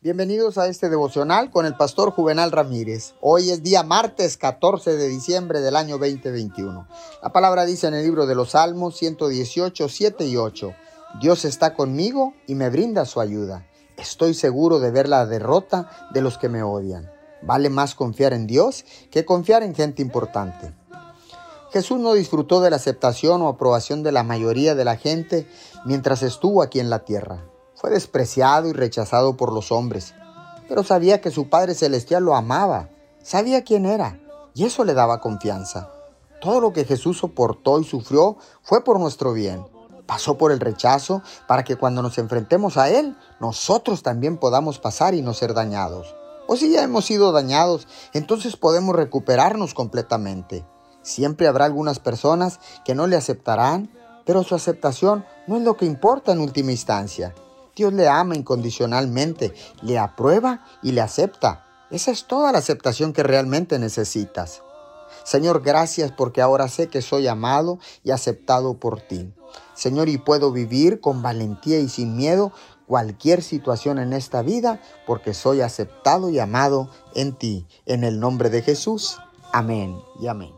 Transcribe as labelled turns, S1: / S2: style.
S1: Bienvenidos a este devocional con el pastor Juvenal Ramírez. Hoy es día martes 14 de diciembre del año 2021. La palabra dice en el libro de los Salmos 118, 7 y 8. Dios está conmigo y me brinda su ayuda. Estoy seguro de ver la derrota de los que me odian. Vale más confiar en Dios que confiar en gente importante. Jesús no disfrutó de la aceptación o aprobación de la mayoría de la gente mientras estuvo aquí en la tierra. Fue despreciado y rechazado por los hombres, pero sabía que su Padre Celestial lo amaba, sabía quién era, y eso le daba confianza. Todo lo que Jesús soportó y sufrió fue por nuestro bien. Pasó por el rechazo para que cuando nos enfrentemos a Él, nosotros también podamos pasar y no ser dañados. O si ya hemos sido dañados, entonces podemos recuperarnos completamente. Siempre habrá algunas personas que no le aceptarán, pero su aceptación no es lo que importa en última instancia. Dios le ama incondicionalmente, le aprueba y le acepta. Esa es toda la aceptación que realmente necesitas. Señor, gracias porque ahora sé que soy amado y aceptado por ti. Señor, y puedo vivir con valentía y sin miedo cualquier situación en esta vida porque soy aceptado y amado en ti. En el nombre de Jesús. Amén y amén.